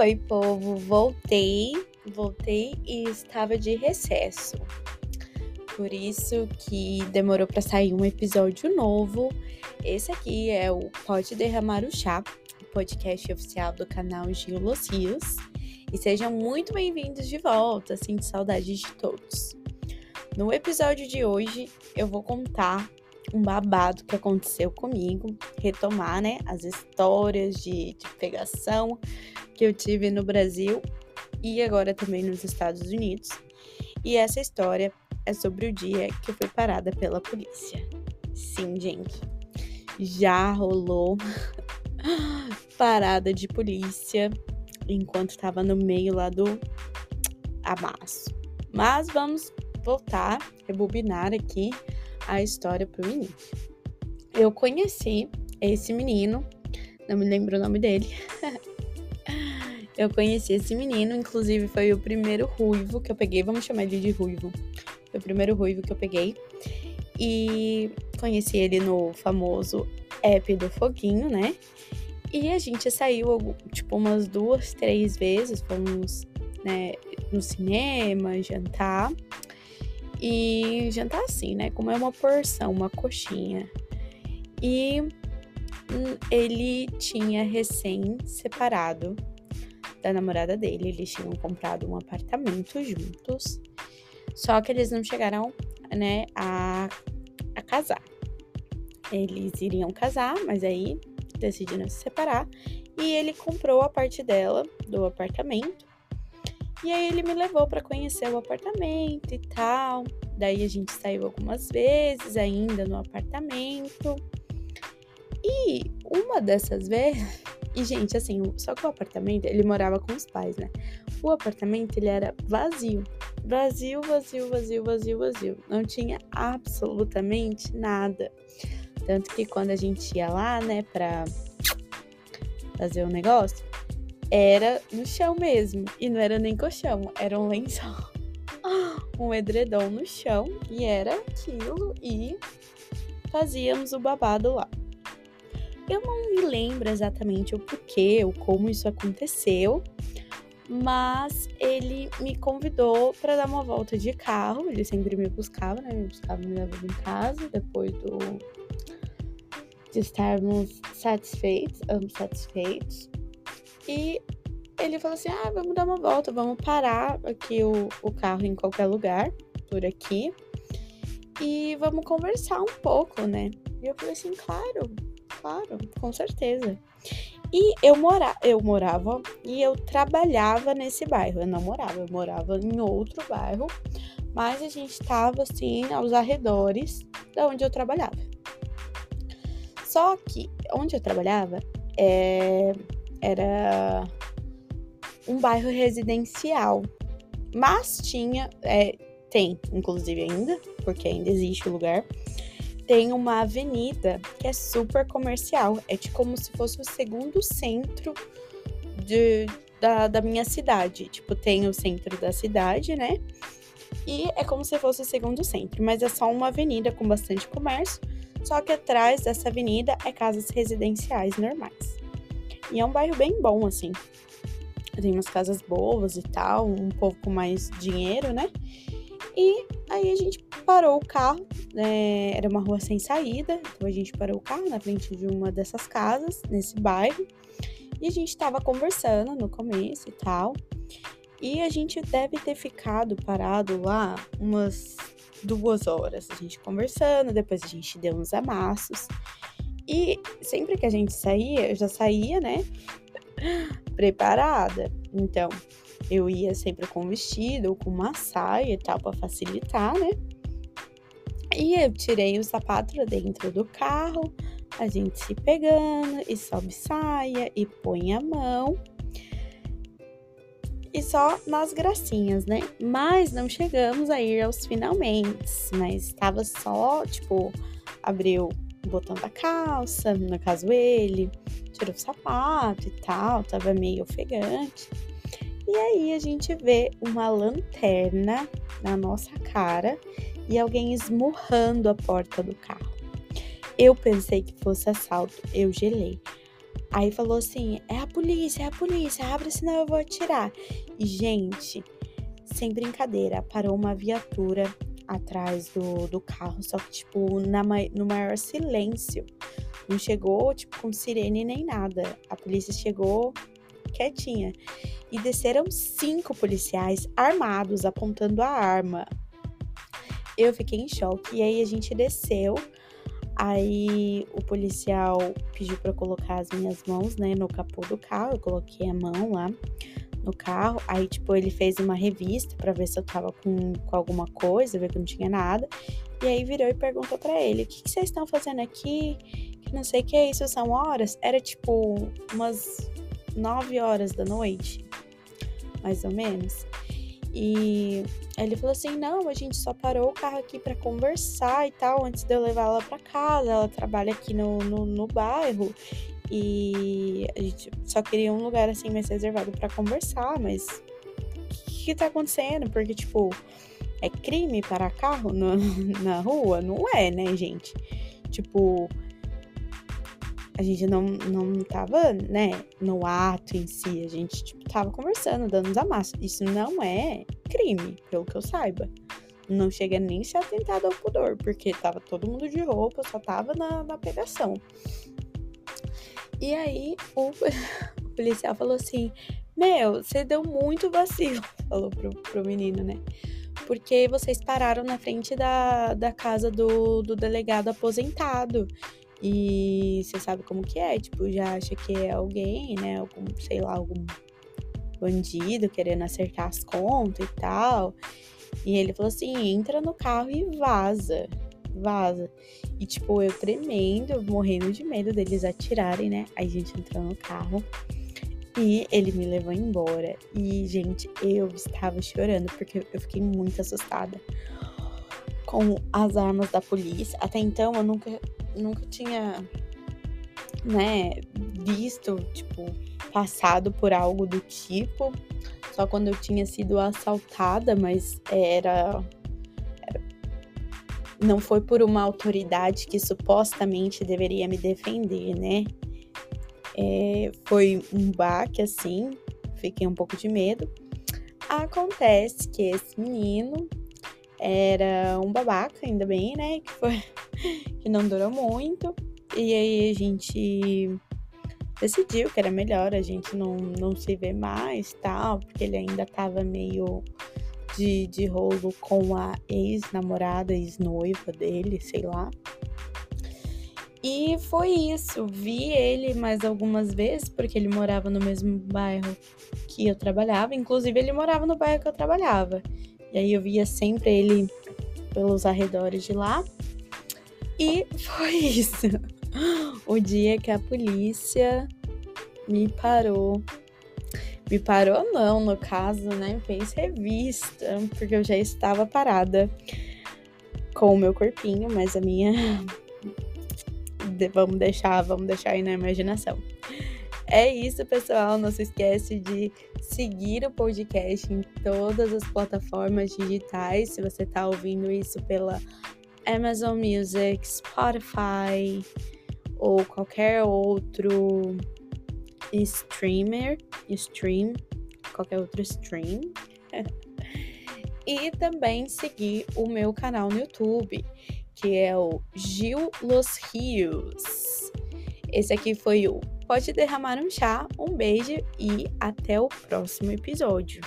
Oi, povo, voltei, voltei e estava de recesso. Por isso que demorou para sair um episódio novo. Esse aqui é o Pode Derramar o Chá, podcast oficial do canal Gil Rios. E sejam muito bem-vindos de volta, sinto saudades de todos. No episódio de hoje, eu vou contar um babado que aconteceu comigo, retomar, né, as histórias de, de pegação que eu tive no Brasil e agora também nos Estados Unidos. E essa história é sobre o dia que eu fui parada pela polícia. Sim, gente, já rolou parada de polícia enquanto estava no meio lá do amasso. Mas vamos voltar, rebobinar aqui a história pro menino. Eu conheci esse menino, não me lembro o nome dele. eu conheci esse menino, inclusive foi o primeiro ruivo que eu peguei, vamos chamar ele de ruivo. Foi o primeiro ruivo que eu peguei. E conheci ele no famoso app do Foguinho, né? E a gente saiu, tipo, umas duas, três vezes. Fomos, né, no cinema, jantar. E jantar assim, né? Como é uma porção, uma coxinha. E hum, ele tinha recém separado da namorada dele. Eles tinham comprado um apartamento juntos. Só que eles não chegaram, né, a, a casar. Eles iriam casar, mas aí decidiram se separar. E ele comprou a parte dela do apartamento e aí ele me levou para conhecer o apartamento e tal. Daí a gente saiu algumas vezes ainda no apartamento. E uma dessas vezes, e gente, assim, só que o apartamento, ele morava com os pais, né? O apartamento ele era vazio. Vazio, vazio, vazio, vazio, vazio. Não tinha absolutamente nada. Tanto que quando a gente ia lá, né, pra fazer o negócio, era no chão mesmo. E não era nem colchão, era um lençol. um edredom no chão. E era aquilo. E fazíamos o babado lá. Eu não me lembro exatamente o porquê ou como isso aconteceu, mas ele me convidou para dar uma volta de carro. Ele sempre me buscava, né? Me buscava, me levava em casa depois do de estarmos satisfeitos, ambos satisfeitos. E ele falou assim: ah, vamos dar uma volta, vamos parar aqui o, o carro em qualquer lugar, por aqui, e vamos conversar um pouco, né? E eu falei assim: claro, claro, com certeza. E eu, mora, eu morava e eu trabalhava nesse bairro. Eu não morava, eu morava em outro bairro, mas a gente estava assim aos arredores da onde eu trabalhava. Só que onde eu trabalhava é, era um bairro residencial, mas tinha, é, tem, inclusive ainda, porque ainda existe o lugar, tem uma avenida que é super comercial, é de como se fosse o segundo centro de, da, da minha cidade. Tipo, tem o centro da cidade, né? E é como se fosse o segundo centro, mas é só uma avenida com bastante comércio, só que atrás dessa avenida é casas residenciais normais. E é um bairro bem bom, assim. Tem umas casas boas e tal, um pouco mais dinheiro, né? E aí a gente parou o carro, né? era uma rua sem saída, então a gente parou o carro na frente de uma dessas casas, nesse bairro, e a gente tava conversando no começo e tal. E a gente deve ter ficado parado lá umas duas horas, a gente conversando, depois a gente deu uns amassos. E sempre que a gente saía, eu já saía, né? Preparada. Então, eu ia sempre com vestido ou com uma saia e tal, para facilitar, né? E eu tirei o sapato dentro do carro, a gente se pegando, e sobe saia, e põe a mão. E só nas gracinhas, né? Mas não chegamos a ir aos finalmente. Mas estava só, tipo, abriu o botão da calça, no caso ele, tirou o sapato e tal, tava meio ofegante. E aí a gente vê uma lanterna na nossa cara e alguém esmurrando a porta do carro. Eu pensei que fosse assalto, eu gelei. Aí falou assim: é a polícia, é a polícia, abre senão eu vou atirar. E, gente, sem brincadeira, parou uma viatura atrás do, do carro, só que, tipo, na, no maior silêncio. Não chegou, tipo, com sirene nem nada. A polícia chegou quietinha. E desceram cinco policiais armados, apontando a arma. Eu fiquei em choque. E aí a gente desceu. Aí o policial pediu para colocar as minhas mãos, né, no capô do carro. Eu coloquei a mão lá no carro. Aí, tipo, ele fez uma revista para ver se eu tava com, com alguma coisa, ver que não tinha nada. E aí virou e perguntou para ele: O que, que vocês estão fazendo aqui? Que não sei o que é isso, são horas? Era tipo umas 9 horas da noite, mais ou menos. E ele falou assim: não, a gente só parou o carro aqui para conversar e tal, antes de eu levar ela para casa. Ela trabalha aqui no, no, no, bairro e a gente só queria um lugar assim mais reservado para conversar, mas o que, que tá acontecendo? Porque, tipo, é crime parar carro no, na rua? Não é, né, gente? Tipo, a gente não, não tava, né, no ato em si, a gente, tipo, tava conversando, dando os amassos. Isso não é crime, pelo que eu saiba. Não chega nem a ser atentado ao pudor, porque tava todo mundo de roupa, só tava na, na pegação. E aí, o, o policial falou assim: Meu, você deu muito vacilo, falou pro, pro menino, né? Porque vocês pararam na frente da, da casa do, do delegado aposentado. E você sabe como que é, tipo, já acha que é alguém, né? Algum, sei lá, algum bandido querendo acertar as contas e tal. E ele falou assim: entra no carro e vaza. Vaza. E, tipo, eu tremendo, morrendo de medo deles atirarem, né? Aí a gente entrou no carro e ele me levou embora. E, gente, eu estava chorando porque eu fiquei muito assustada com as armas da polícia. Até então eu nunca nunca tinha, né, visto, tipo, passado por algo do tipo. Só quando eu tinha sido assaltada, mas era, não foi por uma autoridade que supostamente deveria me defender, né? É, foi um baque assim, fiquei um pouco de medo. Acontece que esse menino era um babaca, ainda bem, né? Que foi que não durou muito. E aí a gente decidiu que era melhor a gente não, não se ver mais, tal, porque ele ainda tava meio de, de rolo com a ex-namorada, ex-noiva dele, sei lá. E foi isso. Vi ele mais algumas vezes, porque ele morava no mesmo bairro que eu trabalhava. Inclusive, ele morava no bairro que eu trabalhava. E aí eu via sempre ele pelos arredores de lá. E foi isso. O dia que a polícia me parou. Me parou não, no caso, né? Fez revista, porque eu já estava parada com o meu corpinho, mas a minha vamos deixar, vamos deixar aí na imaginação. É isso, pessoal. Não se esquece de seguir o podcast em todas as plataformas digitais. Se você está ouvindo isso pela Amazon Music, Spotify ou qualquer outro streamer, stream, qualquer outro stream. e também seguir o meu canal no YouTube, que é o Gil Los Rios. Esse aqui foi o Pode Derramar um Chá. Um beijo e até o próximo episódio.